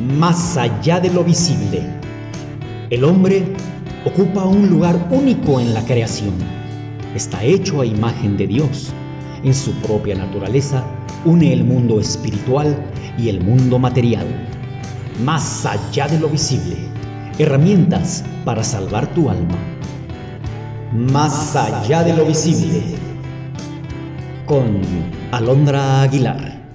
más allá de lo visible. El hombre ocupa un lugar único en la creación. Está hecho a imagen de Dios. En su propia naturaleza une el mundo espiritual y el mundo material. Más allá de lo visible. Herramientas para salvar tu alma. Más allá de lo visible. Con Alondra Aguilar.